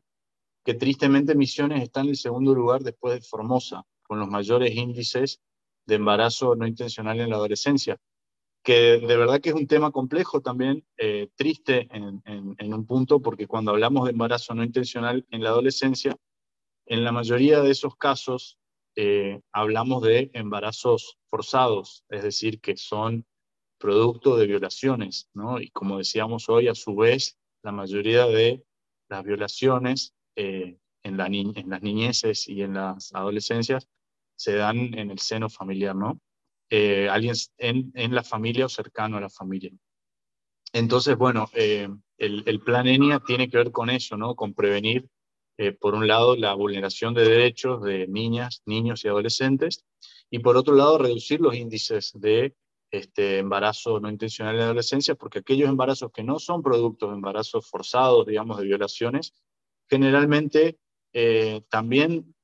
que tristemente Misiones está en el segundo lugar después de Formosa, con los mayores índices de embarazo no intencional en la adolescencia que de verdad que es un tema complejo también, eh, triste en, un punto, porque cuando hablamos de embarazo no intencional en la adolescencia, en la mayoría de esos casos eh, hablamos de embarazos forzados, es decir, que son producto de violaciones, ¿no? Y como decíamos hoy, a su vez, la mayoría de las violaciones eh, en, la en las niñeces y en las adolescencias se dan en el seno familiar, ¿no? Eh, alguien en, la familia o cercano a la familia. Entonces, bueno, eh, el, plan ENIA tiene que ver con eso, ¿no? Con prevenir, por un lado, la vulneración de derechos de niñas, niños y adolescentes, y por otro lado, reducir los índices de este, embarazo no intencional en adolescencia, porque aquellos embarazos que no son productos de embarazos forzados, digamos, de violaciones, generalmente también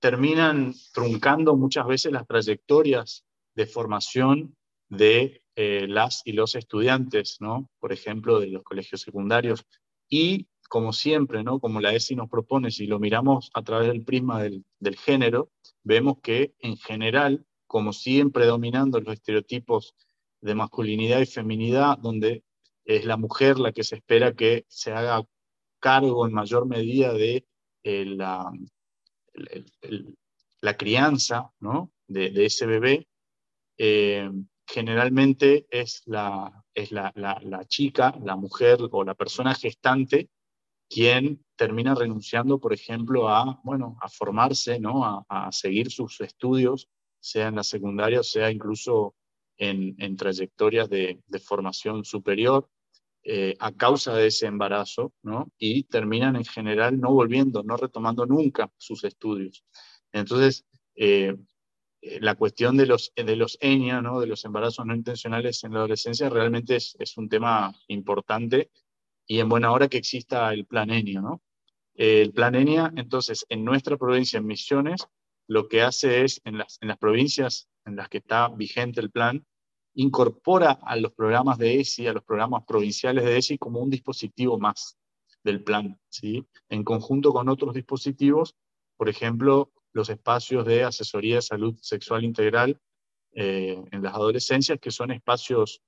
terminan truncando muchas veces las trayectorias de formación de eh, las y los estudiantes, ¿no? Por ejemplo, de los colegios secundarios. Y como siempre, ¿no? Como la ESI nos propone, si lo miramos a través del prisma del, del género, vemos que en general, como siguen predominando los estereotipos de masculinidad y feminidad, donde es la mujer la que se espera que se haga cargo en mayor medida de eh, la, la crianza ¿no? de, ese bebé, eh, generalmente es, la, es la, la, chica, la mujer o la persona gestante quien termina renunciando, por ejemplo, a, bueno, a formarse, ¿no? a seguir sus estudios, sea en la secundaria, sea incluso en, trayectorias de, de, formación superior, eh, a causa de ese embarazo, ¿no? y terminan en general no volviendo, no retomando nunca sus estudios. Entonces, eh, eh, la cuestión de los, de los ENIA, ¿no? de los embarazos no intencionales en la adolescencia, realmente es, es un tema importante y en buena hora que exista el plan ENIA. ¿no? El plan ENIA, entonces, en nuestra provincia, en Misiones, lo que hace es, en las, en las provincias en las que está vigente el plan, incorpora a los programas de ESI, a los programas provinciales de ESI, como un dispositivo más del plan, ¿sí? en conjunto con otros dispositivos, por ejemplo, los espacios de asesoría de salud sexual integral eh, en las adolescencias, que son espacios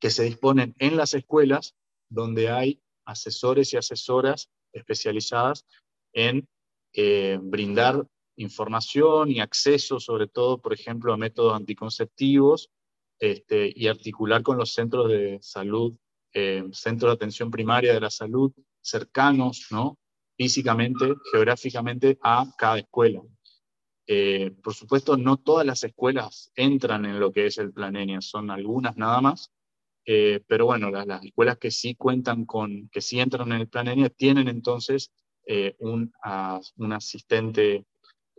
que se disponen en las escuelas donde hay asesores y asesoras especializadas en eh, brindar información y acceso, sobre todo, por ejemplo, a métodos anticonceptivos este, y articular con los centros de salud, eh, centros de atención primaria de la salud cercanos, ¿no? físicamente, geográficamente a cada escuela. Eh, por supuesto, no todas las escuelas entran en lo que es el plan ENIA, son algunas nada más, eh, pero bueno, las, escuelas que sí cuentan con, que sí entran en el plan ENIA, tienen entonces un, un asistente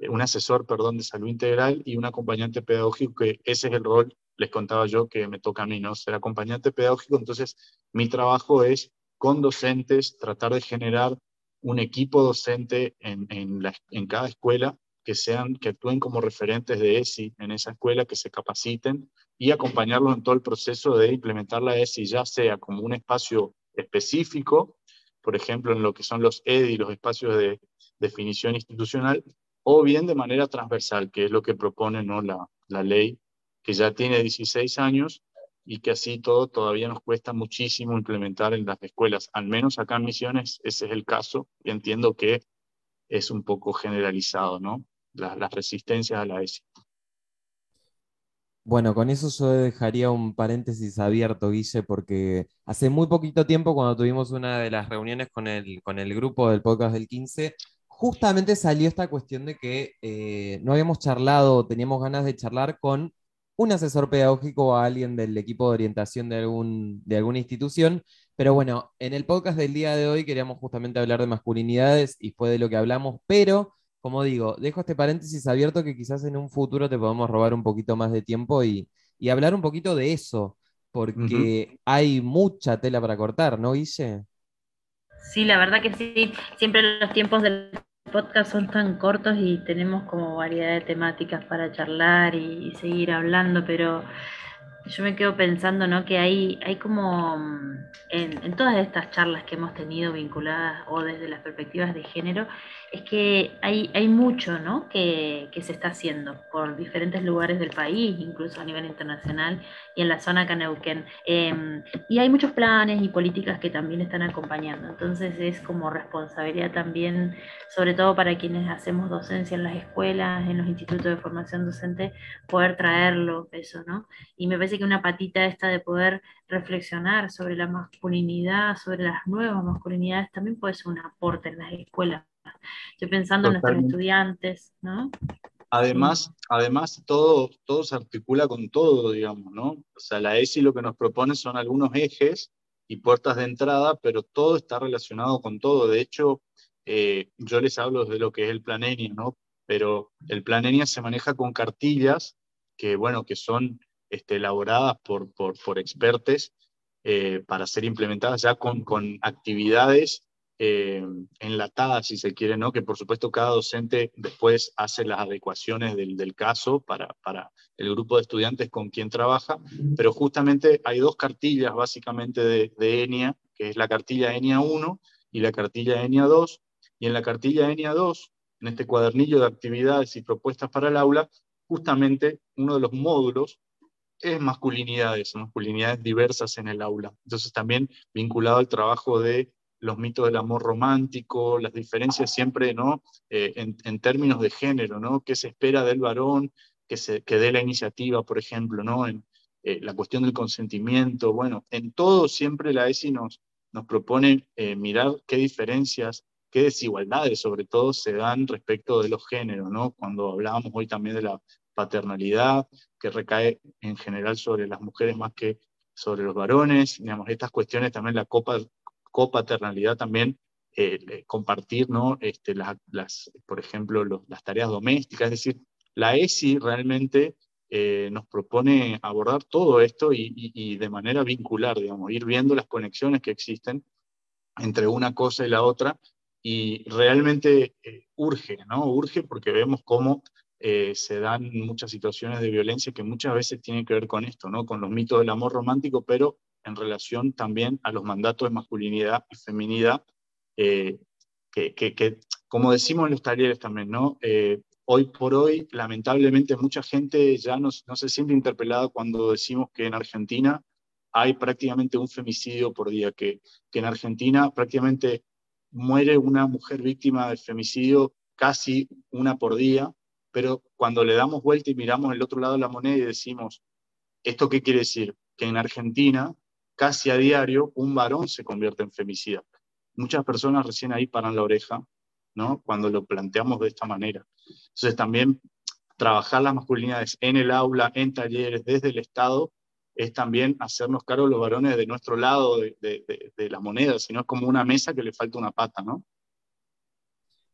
un asesor, perdón, de salud integral y un acompañante pedagógico, que ese es el rol, les contaba yo, que me toca a mí, ¿no? Ser acompañante pedagógico, entonces mi trabajo es con docentes tratar de generar un equipo docente en, en cada escuela que sean, que actúen como referentes de ESI en esa escuela, que se capaciten y acompañarlos en todo el proceso de implementar la ESI, ya sea como un espacio específico, por ejemplo, en lo que son los EDI, los espacios de definición institucional, o bien de manera transversal, que es lo que propone ¿no? la, la ley, que ya tiene 16 años y que así todo todavía nos cuesta muchísimo implementar en las escuelas. Al menos acá en Misiones ese es el caso y entiendo que es un poco generalizado, ¿no? Las, las resistencias a la ESI. Bueno, con eso yo dejaría un paréntesis abierto, Guille, porque hace muy poquito tiempo, cuando tuvimos una de las reuniones con el, con el grupo del podcast del 15, justamente salió esta cuestión de que eh, no habíamos charlado, teníamos ganas de charlar con un asesor pedagógico o alguien del equipo de orientación de, algún, de alguna institución. Pero bueno, en el podcast del día de hoy queríamos justamente hablar de masculinidades y fue de lo que hablamos, pero como digo, dejo este paréntesis abierto que quizás en un futuro te podamos robar un poquito más de tiempo y, hablar un poquito de eso, porque hay mucha tela para cortar, ¿no, Guille? Sí, la verdad que sí. Siempre los tiempos del podcast son tan cortos y tenemos como variedad de temáticas para charlar y, seguir hablando, pero yo me quedo pensando ¿no? que hay, hay como mm, en, en, todas estas charlas que hemos tenido vinculadas o desde las perspectivas de género, es que hay, hay mucho ¿no? que, que, se está haciendo por diferentes lugares del país, incluso a nivel internacional y en la zona Caneuquén. Eh, y hay muchos planes y políticas que también están acompañando. Entonces es como responsabilidad también, sobre todo para quienes hacemos docencia en las escuelas, en los institutos de formación docente, poder traerlo eso, ¿no? Y me parece que una patita esta de poder reflexionar sobre la masculinidad, sobre las nuevas masculinidades, también puede ser un aporte en las escuelas Estoy pensando en nuestros estudiantes, ¿no? Además, además todo, todo se articula con todo, digamos, ¿no? O sea, la ESI lo que nos propone son algunos ejes y puertas de entrada, pero todo está relacionado con todo. De hecho, eh, yo les hablo de lo que es el plan ENIA, ¿no? Pero el plan ENIA se maneja con cartillas que, bueno, que son este, elaboradas por, por, por expertos eh, para ser implementadas ya con, con actividades eh, enlatada, si se quiere, ¿no? que por supuesto cada docente después hace las adecuaciones del, del caso para, para, el grupo de estudiantes con quien trabaja, pero justamente hay dos cartillas básicamente de, de ENIA, que es la cartilla ENIA 1 y la cartilla ENIA 2, y en la cartilla ENIA 2, en este cuadernillo de actividades y propuestas para el aula, justamente uno de los módulos es masculinidades, masculinidades diversas en el aula. Entonces también vinculado al trabajo de los mitos del amor romántico, las diferencias siempre, ¿no? Eh, en, términos de género, ¿no? ¿Qué se espera del varón que, se, que dé la iniciativa, por ejemplo, ¿no? En eh, la cuestión del consentimiento, bueno, en todo siempre la ESI nos, nos propone eh, mirar qué diferencias, qué desigualdades sobre todo se dan respecto de los géneros, ¿no? Cuando hablábamos hoy también de la paternalidad, que recae en general sobre las mujeres más que sobre los varones, digamos, estas cuestiones también la copa copaternalidad también, eh, compartir, ¿no? Este, las, las, por ejemplo, las tareas domésticas, es decir, la ESI realmente eh, nos propone abordar todo esto y, y, de manera vincular, digamos, ir viendo las conexiones que existen entre una cosa y la otra y realmente eh, urge, ¿no? Urge porque vemos cómo se dan muchas situaciones de violencia que muchas veces tienen que ver con esto, ¿no? Con los mitos del amor romántico, pero en relación también a los mandatos de masculinidad y feminidad, eh, que, que, como decimos en los talleres también, ¿no? Eh, hoy por hoy, lamentablemente, mucha gente ya no, no se siente interpelada cuando decimos que en Argentina hay prácticamente un femicidio por día, que, que en Argentina prácticamente muere una mujer víctima de femicidio casi una por día, pero cuando le damos vuelta y miramos el otro lado de la moneda y decimos, ¿esto qué quiere decir? Que en Argentina, casi a diario, un varón se convierte en femicida. Muchas personas recién ahí paran la oreja, ¿no? Cuando lo planteamos de esta manera. Entonces también trabajar las masculinidades en el aula, en talleres, desde el Estado, es también hacernos cargo los varones de nuestro lado de, de, la moneda, sino es como una mesa que le falta una pata, ¿no?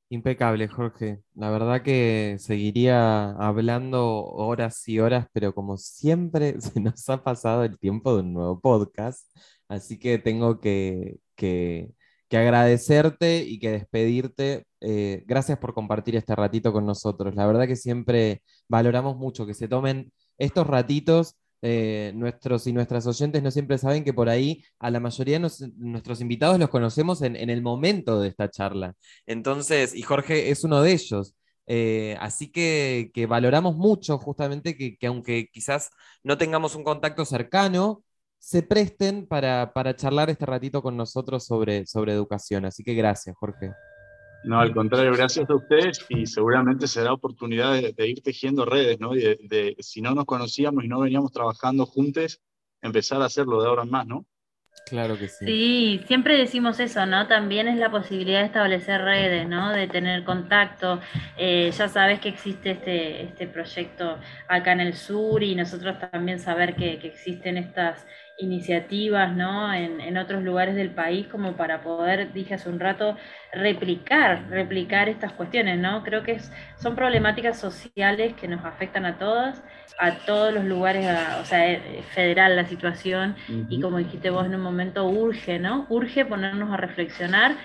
Impecable, Jorge. La verdad que seguiría hablando horas y horas, pero como siempre [laughs] se nos ha pasado el tiempo de un nuevo podcast, así que tengo que, que, que agradecerte y que despedirte. Eh, gracias por compartir este ratito con nosotros. La verdad que siempre valoramos mucho que se tomen estos ratitos eh, nuestros y nuestras oyentes no siempre saben que por ahí a la mayoría de nuestros invitados los conocemos en, el momento de esta charla. Entonces, y Jorge es uno de ellos. Eh, así que, valoramos mucho justamente que, aunque quizás no tengamos un contacto cercano, se presten para, charlar este ratito con nosotros sobre, sobre educación. Así que gracias, Jorge. No, al contrario, gracias a ustedes y seguramente será oportunidad de, ir tejiendo redes, ¿no? Y de, si no nos conocíamos y no veníamos trabajando juntos, empezar a hacerlo de ahora en más, ¿no? Claro que sí. Sí, siempre decimos eso, ¿no? También es la posibilidad de establecer redes, ¿no? De tener contacto. Eh, ya sabes que existe este, este proyecto acá en el sur y nosotros también saber que, que existen estas iniciativas ¿no? En, en, otros lugares del país como para poder, dije hace un rato, replicar, replicar estas cuestiones, ¿no? Creo que son problemáticas sociales que nos afectan a todas, a todos los lugares, o sea, eh, federal la situación, y como dijiste vos en un momento, urge, ¿no? Urge ponernos a reflexionar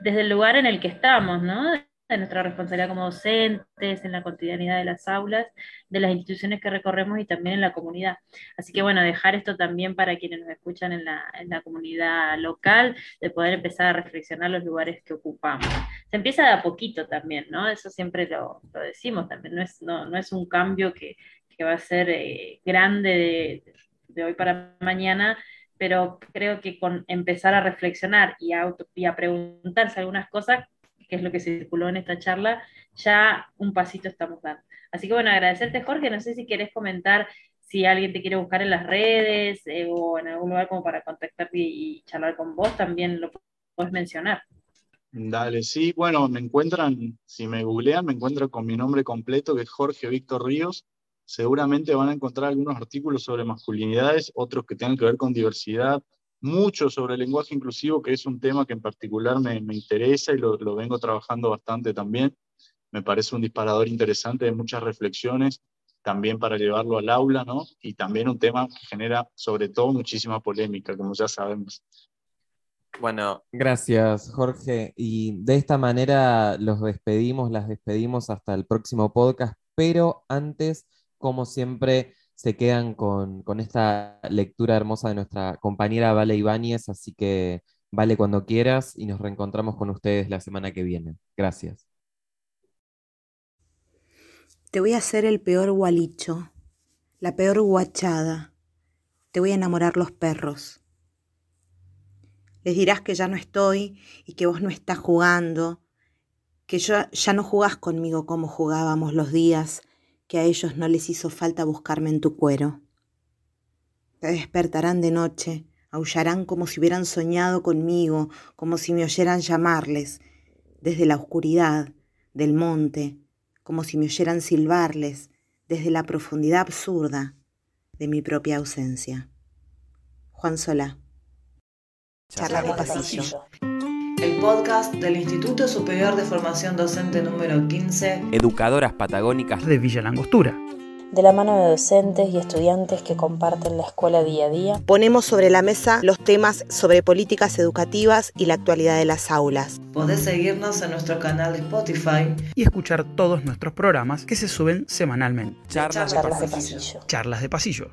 desde el lugar en el que estamos, ¿no? De nuestra responsabilidad como docentes, en la cotidianidad de las aulas, de las instituciones que recorremos y también en la comunidad. Así que bueno, dejar esto también para quienes nos escuchan en la, en la comunidad local, de poder empezar a reflexionar los lugares que ocupamos. Se empieza de a poquito también, ¿no? Eso siempre lo, lo decimos también, no es, no, no es un cambio que, que va a ser eh, grande de, de hoy para mañana, pero creo que con empezar a reflexionar y a, y a preguntarse algunas cosas, que es lo que circuló en esta charla, ya un pasito estamos dando. Así que bueno, agradecerte Jorge, no sé si quieres comentar si alguien te quiere buscar en las redes eh, o en algún lugar como para contactarte y, charlar con vos, también lo puedes mencionar. Dale, sí, bueno, me encuentran, si me googlean, me encuentran con mi nombre completo, que es Jorge Víctor Ríos. Seguramente van a encontrar algunos artículos sobre masculinidades, otros que tengan que ver con diversidad, mucho sobre el lenguaje inclusivo, que es un tema que en particular me, me interesa y lo, lo, vengo trabajando bastante también. Me parece un disparador interesante de muchas reflexiones, también para llevarlo al aula, ¿no? Y también un tema que genera sobre todo muchísima polémica, como ya sabemos. Bueno, gracias Jorge. Y de esta manera los despedimos, las despedimos hasta el próximo podcast, pero antes, como siempre, se quedan con, esta lectura hermosa de nuestra compañera Vale Ibáñez, así que vale cuando quieras y nos reencontramos con ustedes la semana que viene. Gracias. Te voy a hacer el peor gualicho, la peor guachada. Te voy a enamorar los perros. Les dirás que ya no estoy y que vos no estás jugando, que yo ya no jugás conmigo como jugábamos los días que a ellos no les hizo falta buscarme en tu cuero. Te despertarán de noche, aullarán como si hubieran soñado conmigo, como si me oyeran llamarles, desde la oscuridad del monte, como si me oyeran silbarles, desde la profundidad absurda de mi propia ausencia. Juan Solá. Charla de pasillo el podcast del Instituto Superior de Formación Docente número 15, Educadoras Patagónicas de Villa Langostura. De la mano de docentes y estudiantes que comparten la escuela día a día, ponemos sobre la mesa los temas sobre políticas educativas y la actualidad de las aulas. Podés seguirnos en nuestro canal de Spotify y escuchar todos nuestros programas que se suben semanalmente. Charlas, de pasillo. Charlas de pasillo.